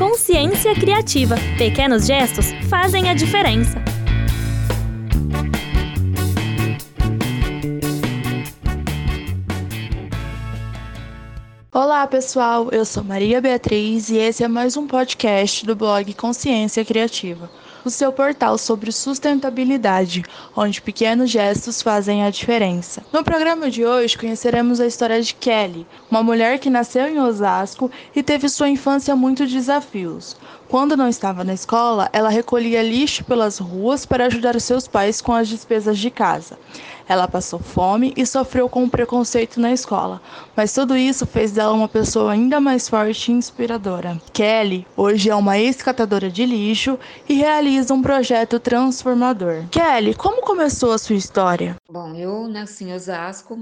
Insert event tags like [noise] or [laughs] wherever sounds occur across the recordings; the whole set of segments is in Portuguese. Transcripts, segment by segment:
Consciência Criativa. Pequenos gestos fazem a diferença. Olá, pessoal. Eu sou Maria Beatriz e esse é mais um podcast do blog Consciência Criativa o seu portal sobre sustentabilidade, onde pequenos gestos fazem a diferença. No programa de hoje conheceremos a história de Kelly, uma mulher que nasceu em Osasco e teve sua infância muito desafios. Quando não estava na escola, ela recolhia lixo pelas ruas para ajudar seus pais com as despesas de casa. Ela passou fome e sofreu com preconceito na escola, mas tudo isso fez dela uma pessoa ainda mais forte e inspiradora. Kelly hoje é uma ex-catadora de lixo e realiza um projeto transformador. Kelly, como começou a sua história? Bom, eu nasci em Osasco,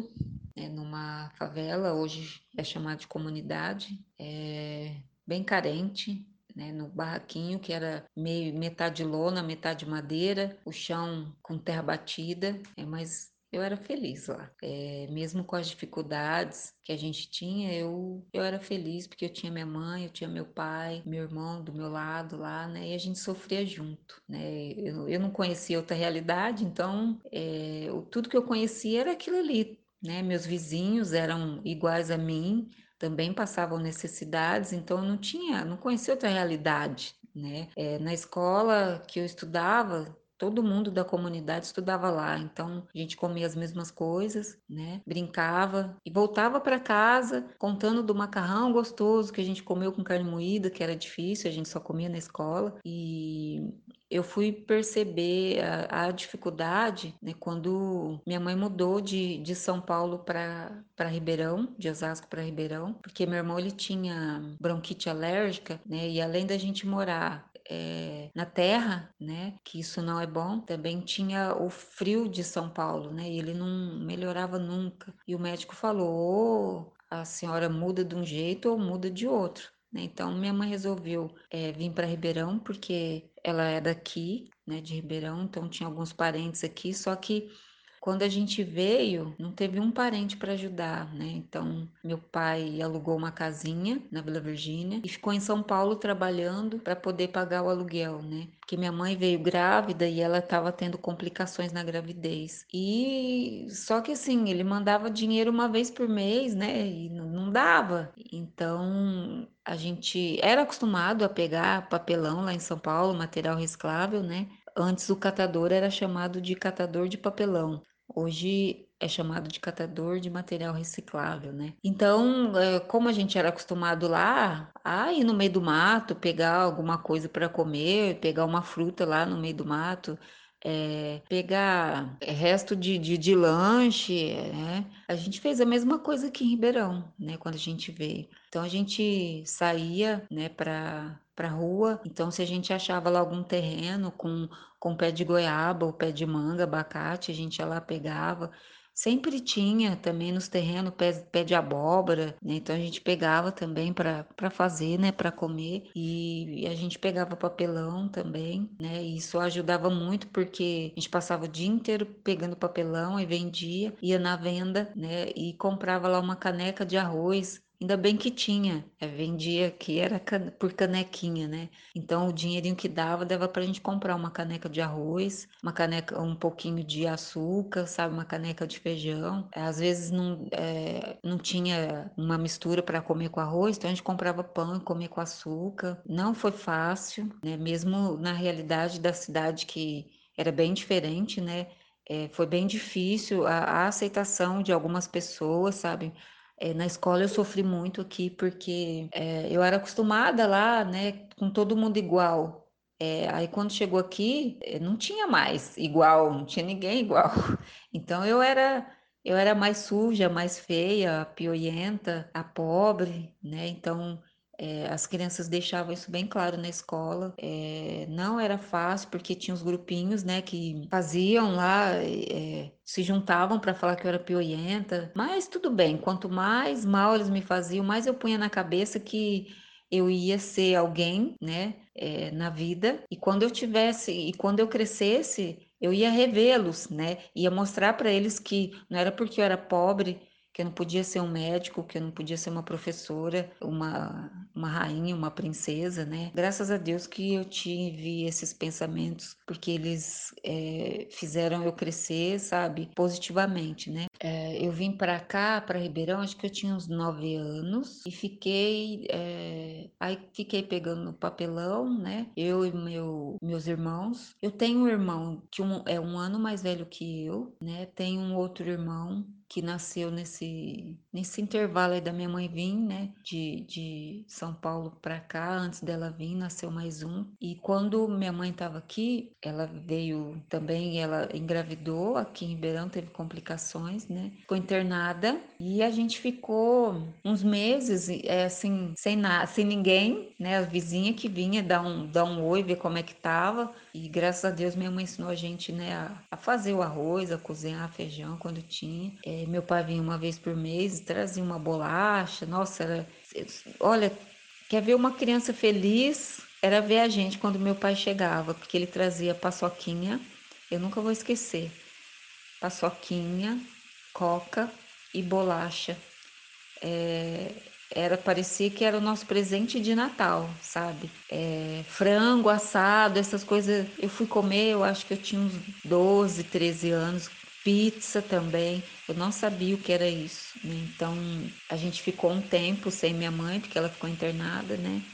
né, numa favela, hoje é chamada de comunidade, é bem carente, né, no barraquinho, que era meio metade lona, metade madeira, o chão com terra batida, é, mas eu era feliz lá. É, mesmo com as dificuldades que a gente tinha, eu, eu era feliz porque eu tinha minha mãe, eu tinha meu pai, meu irmão do meu lado lá, né? E a gente sofria junto, né? Eu, eu não conhecia outra realidade, então é, tudo que eu conhecia era aquilo ali, né? Meus vizinhos eram iguais a mim, também passavam necessidades, então eu não tinha, não conhecia outra realidade, né? É, na escola que eu estudava, todo mundo da comunidade estudava lá, então a gente comia as mesmas coisas, né? Brincava e voltava para casa contando do macarrão gostoso que a gente comeu com carne moída, que era difícil, a gente só comia na escola. E eu fui perceber a, a dificuldade né, quando minha mãe mudou de, de São Paulo para Ribeirão, de Osasco para Ribeirão, porque meu irmão ele tinha bronquite alérgica, né? E além da gente morar é, na terra, né? Que isso não é bom. Também tinha o frio de São Paulo, né? E ele não melhorava nunca. E o médico falou: ou a senhora muda de um jeito ou muda de outro. Né? Então minha mãe resolveu é, vir para Ribeirão porque ela é daqui, né? De Ribeirão, então tinha alguns parentes aqui. Só que quando a gente veio, não teve um parente para ajudar, né? Então, meu pai alugou uma casinha na Vila Virgínia e ficou em São Paulo trabalhando para poder pagar o aluguel, né? Porque minha mãe veio grávida e ela estava tendo complicações na gravidez. E só que assim, ele mandava dinheiro uma vez por mês, né? E não dava. Então, a gente era acostumado a pegar papelão lá em São Paulo, material reciclável, né? Antes o catador era chamado de catador de papelão. Hoje é chamado de catador de material reciclável, né? Então, é, como a gente era acostumado lá a ir no meio do mato, pegar alguma coisa para comer, pegar uma fruta lá no meio do mato, é, pegar resto de, de, de lanche, né? A gente fez a mesma coisa aqui em Ribeirão, né? Quando a gente veio. Então a gente saía, né, para para rua. Então, se a gente achava lá algum terreno com, com pé de goiaba ou pé de manga, abacate, a gente ia lá pegava. Sempre tinha também nos terrenos pé, pé de abóbora, né? Então a gente pegava também para fazer, né? Para comer. E, e, a gente pegava papelão também, né? E isso ajudava muito porque a gente passava o dia inteiro pegando papelão e vendia, ia na venda, né? E comprava lá uma caneca de arroz Ainda bem que tinha, é, vendia que era por canequinha, né? Então o dinheirinho que dava dava para a gente comprar uma caneca de arroz, uma caneca, um pouquinho de açúcar, sabe, uma caneca de feijão. Às vezes não, é, não tinha uma mistura para comer com arroz, então a gente comprava pão e comia com açúcar. Não foi fácil, né? Mesmo na realidade da cidade que era bem diferente, né? É, foi bem difícil a, a aceitação de algumas pessoas, sabe? É, na escola eu sofri muito aqui porque é, eu era acostumada lá, né, com todo mundo igual. É, aí quando chegou aqui, não tinha mais igual, não tinha ninguém [laughs] igual. Então eu era eu era mais suja, mais feia, a pioienta, a pobre, né? Então é, as crianças deixavam isso bem claro na escola. É, não era fácil, porque tinha os grupinhos, né, que faziam lá, é, se juntavam para falar que eu era pioienta. Mas tudo bem, quanto mais mal eles me faziam, mais eu punha na cabeça que eu ia ser alguém, né, é, na vida. E quando eu tivesse, e quando eu crescesse, eu ia revê-los, né, ia mostrar para eles que não era porque eu era pobre que eu não podia ser um médico, que eu não podia ser uma professora, uma, uma rainha, uma princesa, né? Graças a Deus que eu tive esses pensamentos, porque eles é, fizeram eu crescer, sabe, positivamente, né? É, eu vim para cá, para Ribeirão, acho que eu tinha uns nove anos e fiquei, é, aí fiquei pegando papelão, né? Eu e meu, meus irmãos. Eu tenho um irmão que um, é um ano mais velho que eu, né? Tenho um outro irmão que nasceu nesse, nesse intervalo aí da minha mãe vir, né, de, de São Paulo para cá, antes dela vir, nasceu mais um. E quando minha mãe estava aqui, ela veio também, ela engravidou aqui em Ribeirão, teve complicações, né, ficou internada e a gente ficou uns meses, é, assim, sem nada, sem ninguém, né, a vizinha que vinha dar um, dar um oi, ver como é que tava. E graças a Deus minha mãe ensinou a gente, né, a, a fazer o arroz, a cozinhar feijão quando tinha. É, meu pai vinha uma vez por mês, trazia uma bolacha. Nossa, era, olha, quer ver uma criança feliz? Era ver a gente quando meu pai chegava, porque ele trazia paçoquinha. Eu nunca vou esquecer. Paçoquinha, coca e bolacha. É, era parecia que era o nosso presente de Natal, sabe? É, frango assado, essas coisas. Eu fui comer, eu acho que eu tinha uns 12, 13 anos. Pizza também, eu não sabia o que era isso. Né? Então a gente ficou um tempo sem minha mãe, porque ela ficou internada, né?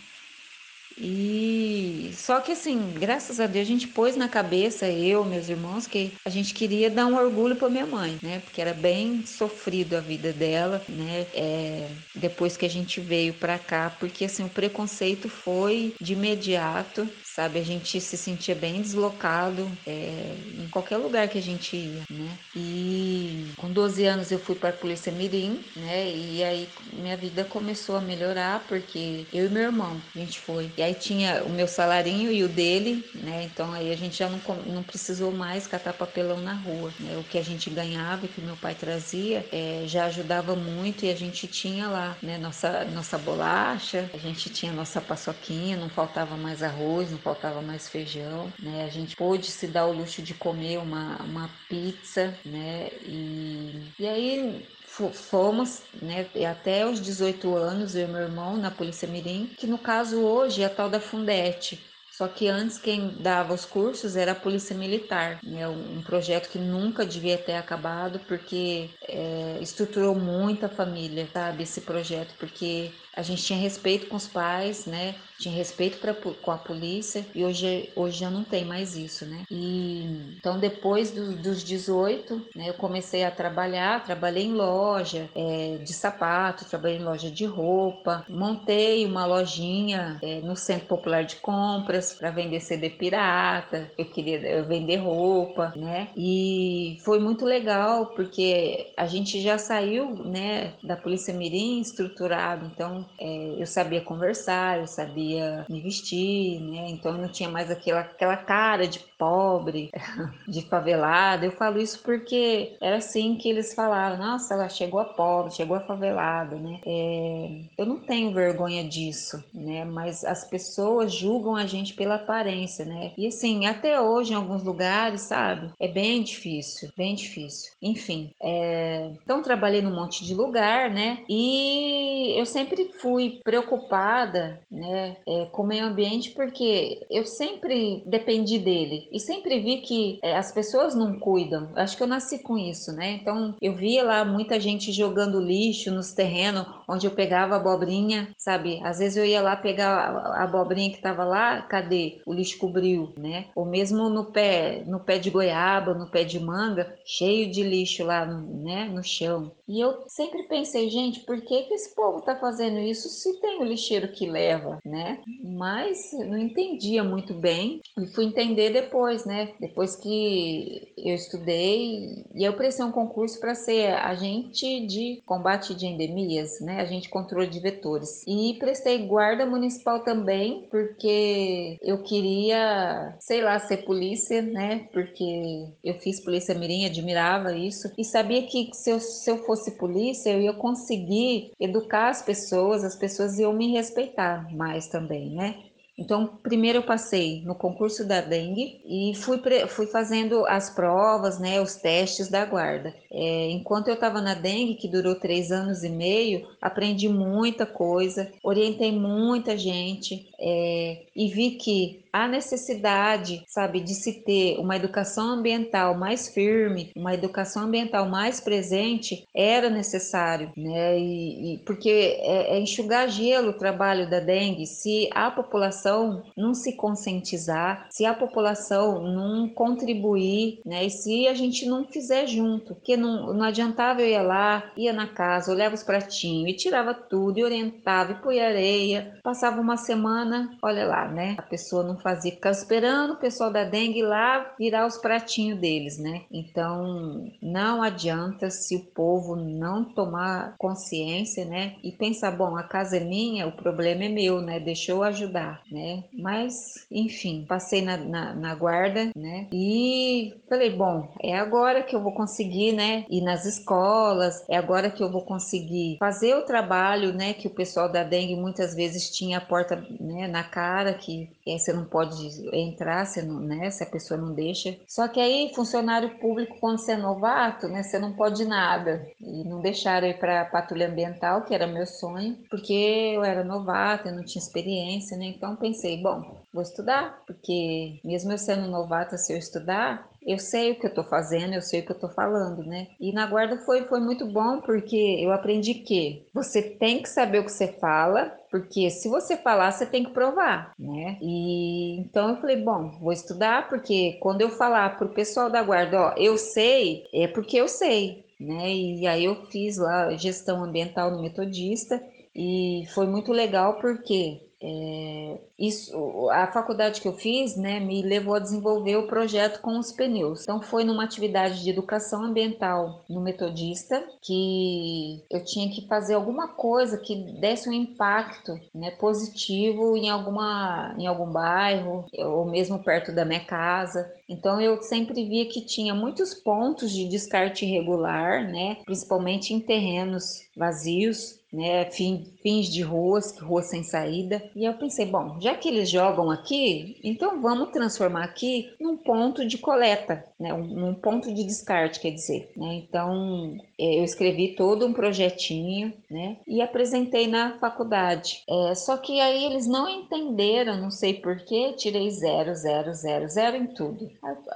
E só que assim, graças a Deus a gente pôs na cabeça eu, meus irmãos, que a gente queria dar um orgulho para minha mãe, né? Porque era bem sofrido a vida dela, né? É, depois que a gente veio para cá, porque assim o preconceito foi de imediato sabe? A gente se sentia bem deslocado é, em qualquer lugar que a gente ia, né? E com 12 anos eu fui para a Polícia Mirim, né? E aí minha vida começou a melhorar porque eu e meu irmão, a gente foi. E aí tinha o meu salarinho e o dele, né? Então aí a gente já não, não precisou mais catar papelão na rua, né? O que a gente ganhava, que o meu pai trazia, é, já ajudava muito e a gente tinha lá, né? Nossa, nossa bolacha, a gente tinha nossa paçoquinha, não faltava mais arroz, não faltava mais feijão, né? A gente pôde se dar o luxo de comer uma, uma pizza, né? E, e aí fomos, né, até os 18 anos, eu e meu irmão, na Polícia Mirim, que no caso hoje é a tal da Fundete, só que antes quem dava os cursos era a Polícia Militar, né? um projeto que nunca devia ter acabado porque é, estruturou muito a família, sabe? Esse projeto, porque a gente tinha respeito com os pais, né? Tinha respeito pra, com a polícia e hoje, hoje já não tem mais isso, né? E então depois do, dos 18, né, eu comecei a trabalhar, trabalhei em loja é, de sapato, trabalhei em loja de roupa, montei uma lojinha é, no Centro Popular de Compras para vender CD pirata, eu queria eu vender roupa, né? E foi muito legal porque a gente já saiu, né, da Polícia Mirim estruturado, então é, eu sabia conversar, eu sabia me vestir, né? Então eu não tinha mais aquela, aquela cara de pobre, [laughs] de favelada. Eu falo isso porque era assim que eles falavam: nossa, ela chegou a pobre, chegou a favelada, né? É, eu não tenho vergonha disso, né? Mas as pessoas julgam a gente pela aparência, né? E assim, até hoje em alguns lugares, sabe? É bem difícil, bem difícil. Enfim, é... então trabalhei num monte de lugar, né? E eu sempre fui preocupada, né, é, com o meio ambiente porque eu sempre dependi dele e sempre vi que é, as pessoas não cuidam. Acho que eu nasci com isso, né? Então eu via lá muita gente jogando lixo nos terrenos onde eu pegava abobrinha, sabe? Às vezes eu ia lá pegar a abobrinha que estava lá, cadê? O lixo cobriu, né? Ou mesmo no pé, no pé de goiaba, no pé de manga, cheio de lixo lá, né, no chão. E eu sempre pensei, gente, por que que esse povo tá fazendo isso se tem o lixeiro que leva, né? Mas não entendia muito bem e fui entender depois, né? Depois que eu estudei e eu prestei um concurso para ser agente de combate de endemias, né? Agente de controle de vetores. E prestei guarda municipal também, porque eu queria, sei lá, ser polícia, né? Porque eu fiz polícia mirim, admirava isso e sabia que se eu, se eu fosse polícia, eu ia conseguir educar as pessoas, as pessoas iam me respeitar mais também, né? Então, primeiro eu passei no concurso da dengue e fui, fui fazendo as provas, né, os testes da guarda. É, enquanto eu estava na dengue, que durou três anos e meio, aprendi muita coisa, orientei muita gente é, e vi que a necessidade, sabe, de se ter uma educação ambiental mais firme, uma educação ambiental mais presente, era necessário, né? E, e porque é, é enxugar gelo o trabalho da dengue. Se a população não se conscientizar, se a população não contribuir, né? E se a gente não fizer junto, porque não, não adiantava eu ir lá, ia na casa, olhava os pratinhos e tirava tudo, e orientava, e põe areia, passava uma semana, olha lá, né? A pessoa não fazia, ficava esperando o pessoal da dengue lá virar os pratinhos deles, né? Então, não adianta se o povo não tomar consciência, né? E pensar, bom, a casa é minha, o problema é meu, né? Deixa eu ajudar, né? Mas, enfim, passei na, na, na guarda, né? E falei, bom, é agora que eu vou conseguir, né? Ir nas escolas, é agora que eu vou conseguir fazer o trabalho, né? Que o pessoal da dengue muitas vezes tinha a porta né, na cara, que você não pode entrar se, não, né, se a pessoa não deixa. Só que aí, funcionário público, quando você é novato, né, você não pode nada. E não deixaram ir para patrulha ambiental, que era meu sonho, porque eu era novata, eu não tinha experiência, né? Então pensei, bom, vou estudar, porque mesmo eu sendo novata, se eu estudar, eu sei o que eu estou fazendo, eu sei o que eu estou falando, né? E na guarda foi, foi muito bom porque eu aprendi que você tem que saber o que você fala, porque se você falar, você tem que provar, né? E então eu falei, bom, vou estudar, porque quando eu falar para o pessoal da guarda, ó, eu sei, é porque eu sei, né? E aí eu fiz lá gestão ambiental no Metodista e foi muito legal porque é, isso, a faculdade que eu fiz, né, me levou a desenvolver o projeto com os pneus. Então foi numa atividade de educação ambiental no Metodista que eu tinha que fazer alguma coisa que desse um impacto, né, positivo em alguma, em algum bairro ou mesmo perto da minha casa. Então eu sempre via que tinha muitos pontos de descarte irregular, né, principalmente em terrenos vazios né, fins de ruas, ruas sem saída. E eu pensei, bom, já que eles jogam aqui, então vamos transformar aqui num ponto de coleta, né, um, um ponto de descarte, quer dizer. Né? Então, é, eu escrevi todo um projetinho, né, e apresentei na faculdade. É, só que aí eles não entenderam, não sei porquê, tirei zero, zero, zero, zero em tudo.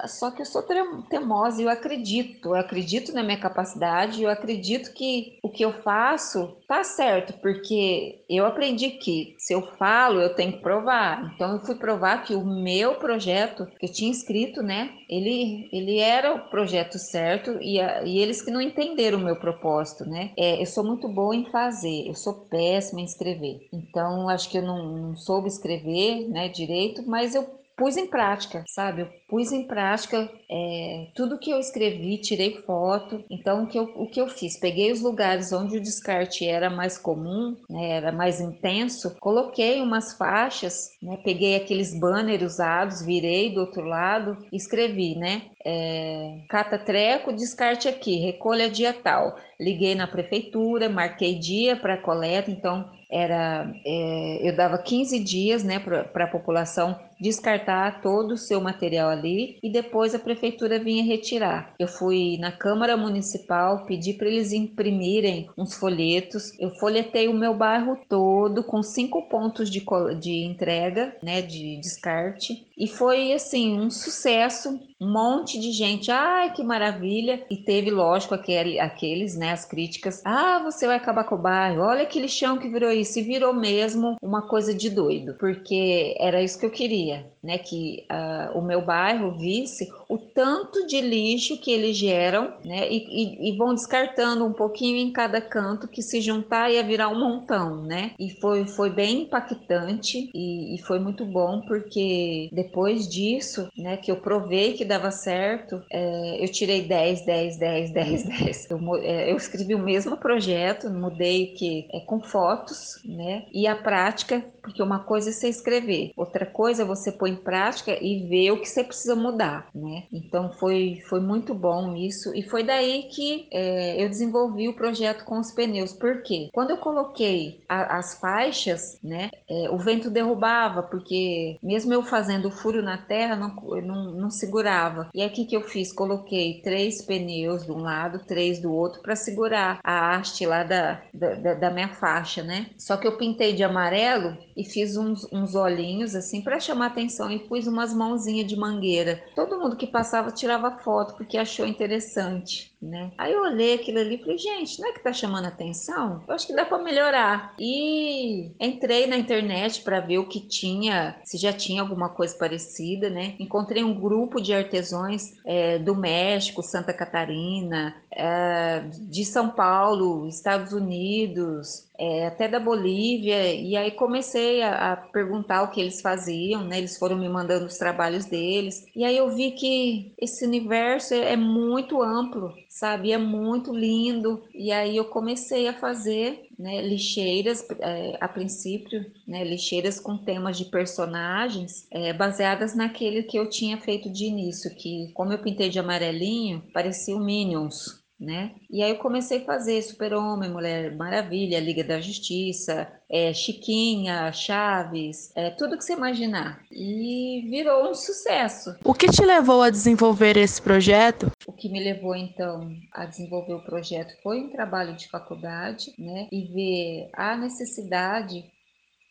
Só que eu sou teimosa e eu acredito, eu acredito na minha capacidade, eu acredito que o que eu faço tá certo, porque eu aprendi que se eu falo, eu tenho que provar. Então eu fui provar que o meu projeto que eu tinha escrito, né, ele, ele era o projeto certo e, a, e eles que não entenderam o meu propósito, né? É, eu sou muito boa em fazer, eu sou péssima em escrever. Então acho que eu não, não soube escrever, né, direito, mas eu pus em prática, sabe? Eu pus em prática é, tudo que eu escrevi, tirei foto. Então, o que, eu, o que eu fiz? Peguei os lugares onde o descarte era mais comum, né, era mais intenso, coloquei umas faixas, né, peguei aqueles banners usados, virei do outro lado escrevi, né? É, cata treco, descarte aqui, recolha dia tal. Liguei na prefeitura, marquei dia para coleta, então era é, eu dava 15 dias né, para a população descartar todo o seu material ali e depois a prefeitura vinha retirar. Eu fui na Câmara Municipal, pedi para eles imprimirem uns folhetos. Eu folhetei o meu bairro todo com cinco pontos de, de entrega, né, de descarte. E foi assim um sucesso, um monte de gente, ai que maravilha! E teve, lógico, aquele, aqueles, né, as críticas, ah, você vai acabar com o bairro, olha aquele chão que virou isso, e virou mesmo uma coisa de doido, porque era isso que eu queria, né, que uh, o meu bairro visse o tanto de lixo que eles geram, né, e, e, e, vão descartando um pouquinho em cada canto que se juntar ia virar um montão, né, e foi, foi bem impactante e, e foi muito bom porque depois disso, né, que eu provei que dava certo, é, eu tirei 10, 10, 10, 10, 10. Eu, é, eu escrevi o mesmo projeto, mudei que é com fotos, né, e a prática Porque uma coisa é você escrever, outra coisa é você pôr em prática e ver o que você precisa mudar, né? Então foi, foi muito bom isso e foi daí que é, eu desenvolvi o projeto com os pneus. Por quê? Quando eu coloquei a, as faixas, né, é, o vento derrubava, porque mesmo eu fazendo o furo na terra, não, não, não segurava. E que, que eu fiz? Coloquei três pneus de um lado, três do outro, para segurar a haste lá da, da, da minha faixa, né? Só que eu pintei de amarelo e fiz uns, uns olhinhos assim para chamar atenção e pus umas mãozinhas de mangueira. Todo mundo que passava tirava foto porque achou interessante, né? Aí eu olhei aquilo ali e falei, gente, não é que tá chamando atenção? Eu acho que dá para melhorar. E entrei na internet para ver o que tinha, se já tinha alguma coisa parecida, né? Encontrei um grupo de artesãos é, do México, Santa Catarina, é, de São Paulo, Estados Unidos, é, até da Bolívia, e aí comecei a, a, perguntar o que eles faziam, né? Eles foram me mandando os trabalhos deles, e aí eu vi que esse universo é, é muito amplo, sabe? É muito lindo, e aí eu comecei a fazer né, lixeiras, é, a princípio, né, lixeiras com temas de personagens, é, baseadas naquele que eu tinha feito de início, que como eu pintei de amarelinho, parecia o Minions, né? E aí eu comecei a fazer Super-Homem, Mulher Maravilha, Liga da Justiça, é, Chiquinha, Chaves, é, tudo que você imaginar. E virou um sucesso. O que te levou a desenvolver esse projeto? O que me levou então a desenvolver o projeto foi um trabalho de faculdade, né? E ver a necessidade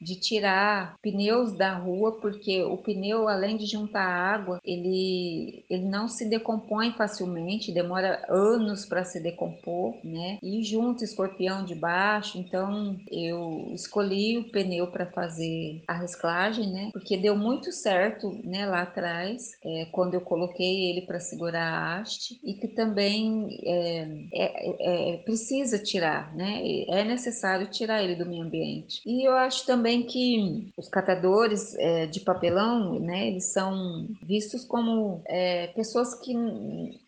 de tirar pneus da rua, porque o pneu, além de juntar água, ele, ele não se decompõe facilmente, demora anos para se decompor, né? E junto escorpião de baixo, então eu escolhi o pneu para fazer a reciclagem, né? Porque deu muito certo, né? Lá atrás, é, quando eu coloquei ele para segurar a haste e que também é, é, é, precisa tirar, né? É necessário tirar ele do meio ambiente. E eu acho também também que os catadores é, de papelão, né, eles são vistos como é, pessoas que,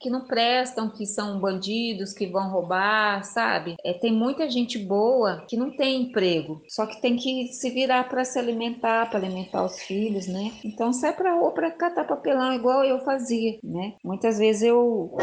que não prestam, que são bandidos, que vão roubar, sabe? É, tem muita gente boa que não tem emprego, só que tem que se virar para se alimentar, para alimentar os filhos, né? Então sai para rua para catar papelão igual eu fazia, né? Muitas vezes eu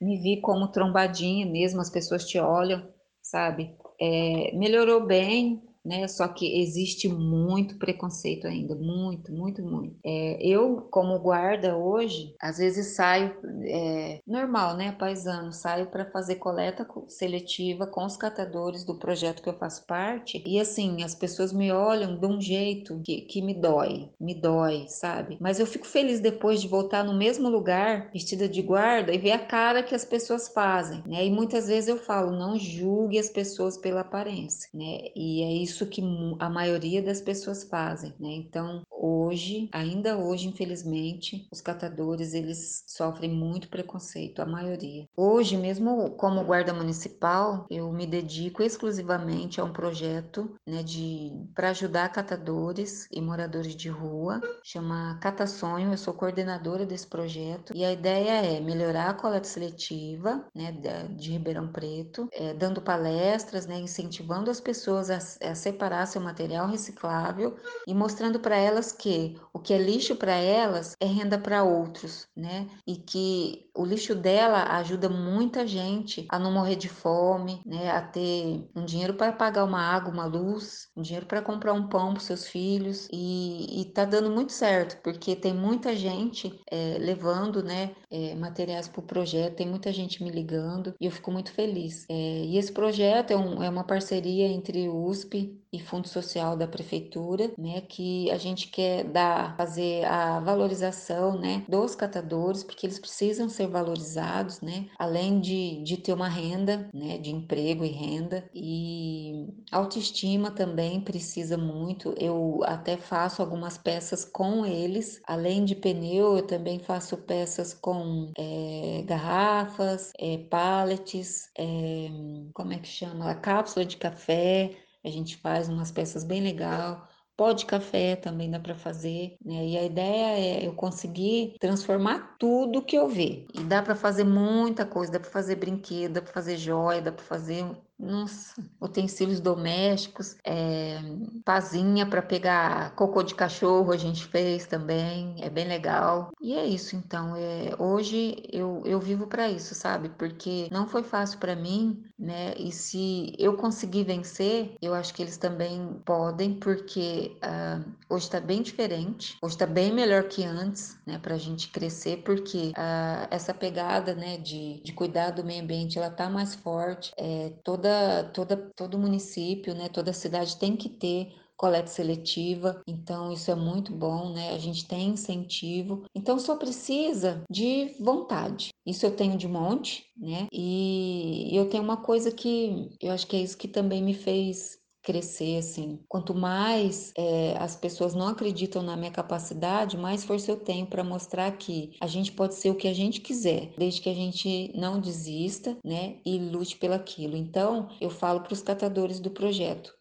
me vi como trombadinha mesmo, as pessoas te olham, sabe? É, melhorou bem, né? Só que existe muito preconceito ainda, muito, muito, muito. É, eu, como guarda hoje, às vezes saio, é, normal, né? Paisano, saio para fazer coleta seletiva com os catadores do projeto que eu faço parte, e assim, as pessoas me olham de um jeito que, que me dói, me dói, sabe? Mas eu fico feliz depois de voltar no mesmo lugar, vestida de guarda, e ver a cara que as pessoas fazem, né? E muitas vezes eu falo, não julgue as pessoas pela aparência, né? E é isso isso que a maioria das pessoas fazem, né? Então, hoje, ainda hoje, infelizmente, os catadores eles sofrem muito preconceito, a maioria. Hoje, mesmo como guarda municipal, eu me dedico exclusivamente a um projeto, né, de para ajudar catadores e moradores de rua, chama Cata Sonho. Eu sou coordenadora desse projeto e a ideia é melhorar a coleta seletiva, né, de Ribeirão Preto, é, dando palestras, né, incentivando as pessoas a, a separar seu material reciclável e mostrando para elas que o que é lixo para elas é renda para outros, né? E que o lixo dela ajuda muita gente a não morrer de fome, né? A ter um dinheiro para pagar uma água, uma luz, um dinheiro para comprar um pão para seus filhos e, e tá dando muito certo porque tem muita gente é, levando, né? É, materiais para o projeto, tem muita gente me ligando e eu fico muito feliz. É, e esse projeto é, um, é uma parceria entre o USP e Fundo Social da Prefeitura, né, que a gente quer dar, fazer a valorização, né, dos catadores, porque eles precisam ser valorizados, né, além de, de ter uma renda, né, de emprego e renda, e autoestima também precisa muito, eu até faço algumas peças com eles, além de pneu, eu também faço peças com é, garrafas, é, pallets, é, como é que chama? Cápsula de café, a gente faz umas peças bem legal. Pó de café também dá para fazer, né? E a ideia é eu conseguir transformar tudo que eu ver. E dá para fazer muita coisa, dá para fazer brinquedo, dá para fazer joia, dá para fazer nossa, utensílios domésticos, é, pazinha para pegar cocô de cachorro a gente fez também, é bem legal. E é isso, então. É, hoje eu, eu vivo para isso, sabe? Porque não foi fácil para mim, né? E se eu conseguir vencer, eu acho que eles também podem, porque uh, hoje está bem diferente, hoje está bem melhor que antes, né? Para a gente crescer, porque uh, essa pegada, né? De, de cuidar do meio ambiente, ela tá mais forte. É, toda, toda, todo município, né? Toda cidade tem que ter coleta seletiva, então isso é muito bom, né? A gente tem incentivo, então só precisa de vontade. Isso eu tenho de monte, né? E eu tenho uma coisa que eu acho que é isso que também me fez crescer assim. Quanto mais é, as pessoas não acreditam na minha capacidade, mais força eu tenho para mostrar que a gente pode ser o que a gente quiser, desde que a gente não desista, né, e lute pelaquilo. Então, eu falo para os catadores do projeto: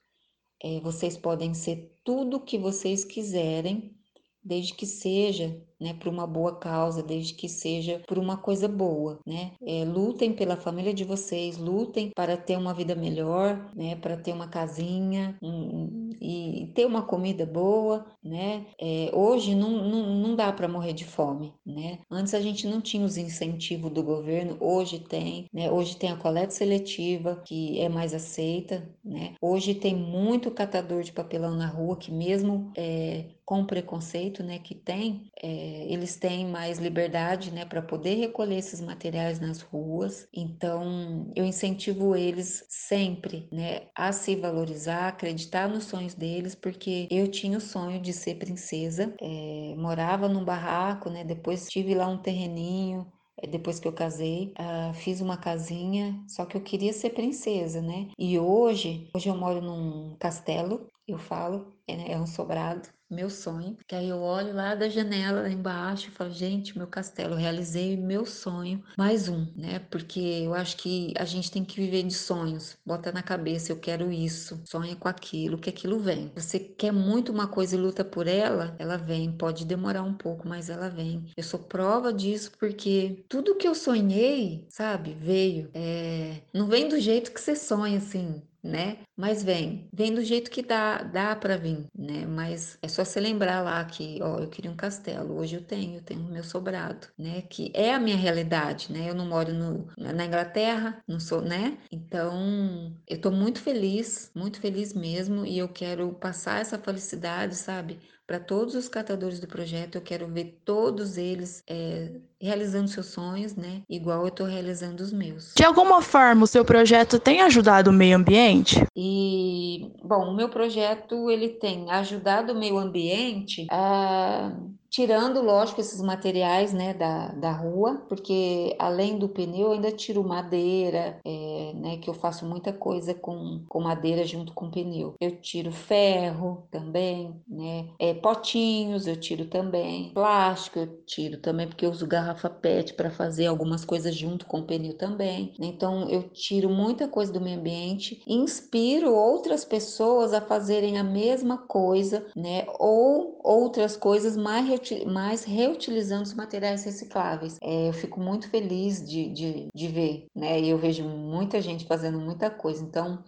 é, vocês podem ser tudo o que vocês quiserem, desde que seja né, por uma boa causa, desde que seja por uma coisa boa, né? É, lutem pela família de vocês, lutem para ter uma vida melhor, né? Para ter uma casinha um, e ter uma comida boa, né? É, hoje não, não, não dá para morrer de fome, né? Antes a gente não tinha os incentivos do governo, hoje tem, né? Hoje tem a coleta seletiva que é mais aceita, né? Hoje tem muito catador de papelão na rua que mesmo é, com preconceito, né? Que tem é, eles têm mais liberdade, né, para poder recolher esses materiais nas ruas. Então, eu incentivo eles sempre, né, a se valorizar, acreditar nos sonhos deles, porque eu tinha o sonho de ser princesa, é, morava num barraco, né, depois tive lá um terreninho, é, depois que eu casei, uh, fiz uma casinha, só que eu queria ser princesa, né? E hoje, hoje eu moro num castelo, eu falo, é, é um sobrado, meu sonho. Que aí eu olho lá da janela lá embaixo e falo, gente, meu castelo, realizei meu sonho, mais um, né? Porque eu acho que a gente tem que viver de sonhos. Bota na cabeça, eu quero isso, sonha com aquilo, que aquilo vem. Você quer muito uma coisa e luta por ela, ela vem. Pode demorar um pouco, mas ela vem. Eu sou prova disso porque tudo que eu sonhei, sabe, veio. É... Não vem do jeito que você sonha, assim né? Mas vem, vem do jeito que dá, dá para vir, né? Mas é só você lembrar lá que, ó, eu queria um castelo, hoje eu tenho, eu tenho o meu sobrado, né? Que é a minha realidade, né? Eu não moro no, na Inglaterra, não sou, né? Então, eu tô muito feliz, muito feliz mesmo, e eu quero passar essa felicidade, sabe? Para todos os catadores do projeto. Eu quero ver todos eles é, realizando seus sonhos, né? Igual eu estou realizando os meus. De alguma forma, o seu projeto tem ajudado o meio ambiente? E, bom, o meu projeto ele tem ajudado o meio ambiente a tirando, lógico, esses materiais né, da, da rua, porque além do pneu, eu ainda tiro madeira, é, né, que eu faço muita coisa com, com madeira junto com pneu. Eu tiro ferro também, né, é, potinhos eu tiro também, plástico eu tiro também, porque eu uso garrafa PET para fazer algumas coisas junto com o pneu também. Então, eu tiro muita coisa do meio ambiente, inspiro outras pessoas a fazerem a mesma coisa, né, ou outras coisas mais mais reutilizando os materiais recicláveis. É, eu fico muito feliz de, de, de ver, né? E eu vejo muita gente fazendo muita coisa, então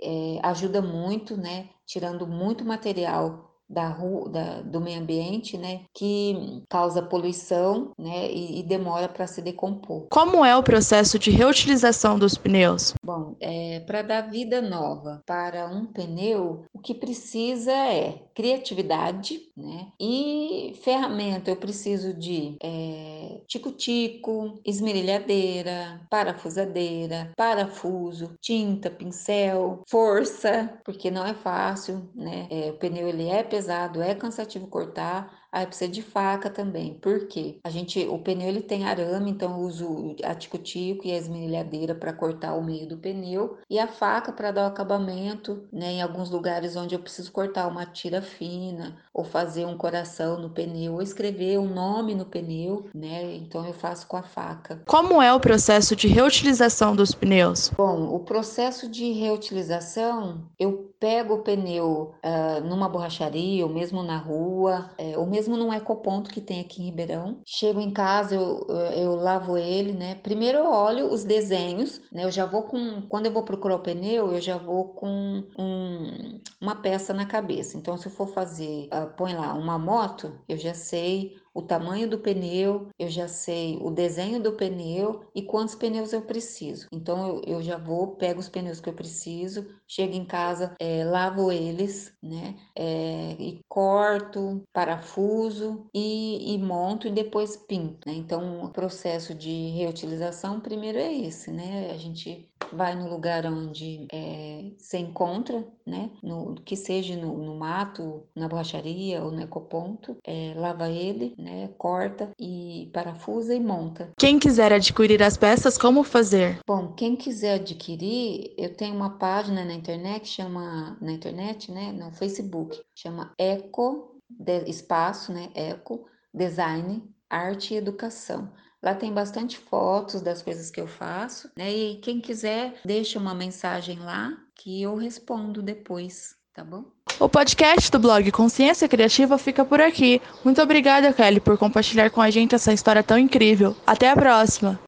é, ajuda muito, né? Tirando muito material da rua, da, do meio ambiente, né, que causa poluição, né, e, e demora para se decompor. Como é o processo de reutilização dos pneus? Bom, é, para dar vida nova para um pneu, o que precisa é criatividade, né, e ferramenta. Eu preciso de é, tico-tico, esmerilhadeira, parafusadeira, parafuso, tinta, pincel, força, porque não é fácil, né? É, o pneu ele é pesado, é cansativo cortar, aí precisa de faca também. Por quê? A gente, o pneu ele tem arame, então eu uso a tico-tico e a esmerilhadeira para cortar o meio do pneu e a faca para dar o acabamento, né? Em alguns lugares onde eu preciso cortar uma tira fina ou fazer um coração no pneu ou escrever um nome no pneu, né? Então eu faço com a faca. Como é o processo de reutilização dos pneus? Bom, o processo de reutilização, eu pego o pneu uh, numa borracharia ou mesmo na rua, é, ou mesmo num ecoponto que tem aqui em Ribeirão. Chego em casa, eu, eu lavo ele, né? Primeiro eu olho os desenhos, né? Eu já vou com, quando eu vou procurar o pneu, eu já vou com um, uma peça na cabeça. Então, se eu for fazer, uh, põe lá uma moto, eu já sei o tamanho do pneu, eu já sei o desenho do pneu e quantos pneus eu preciso. Então eu, eu já vou, pego os pneus que eu preciso, chego em casa, é, lavo eles, né? É, e corto, parafuso e, e, monto e depois pinto. Né? Então o processo de reutilização primeiro é esse, né? A gente vai no lugar onde é, se encontra, né? No, que seja no, no, mato, na borracharia ou no ecoponto, é, lava ele, né? Corta e parafusa e monta. Quem quiser adquirir as peças, como fazer? Bom, quem quiser adquirir, eu tenho uma página na internet, chama na internet, né? No Facebook, chama Eco de, Espaço, né? Eco Design Arte e Educação. Lá tem bastante fotos das coisas que eu faço, né? E quem quiser, deixa uma mensagem lá que eu respondo depois, tá bom? O podcast do blog Consciência Criativa fica por aqui. Muito obrigada, Kelly, por compartilhar com a gente essa história tão incrível. Até a próxima!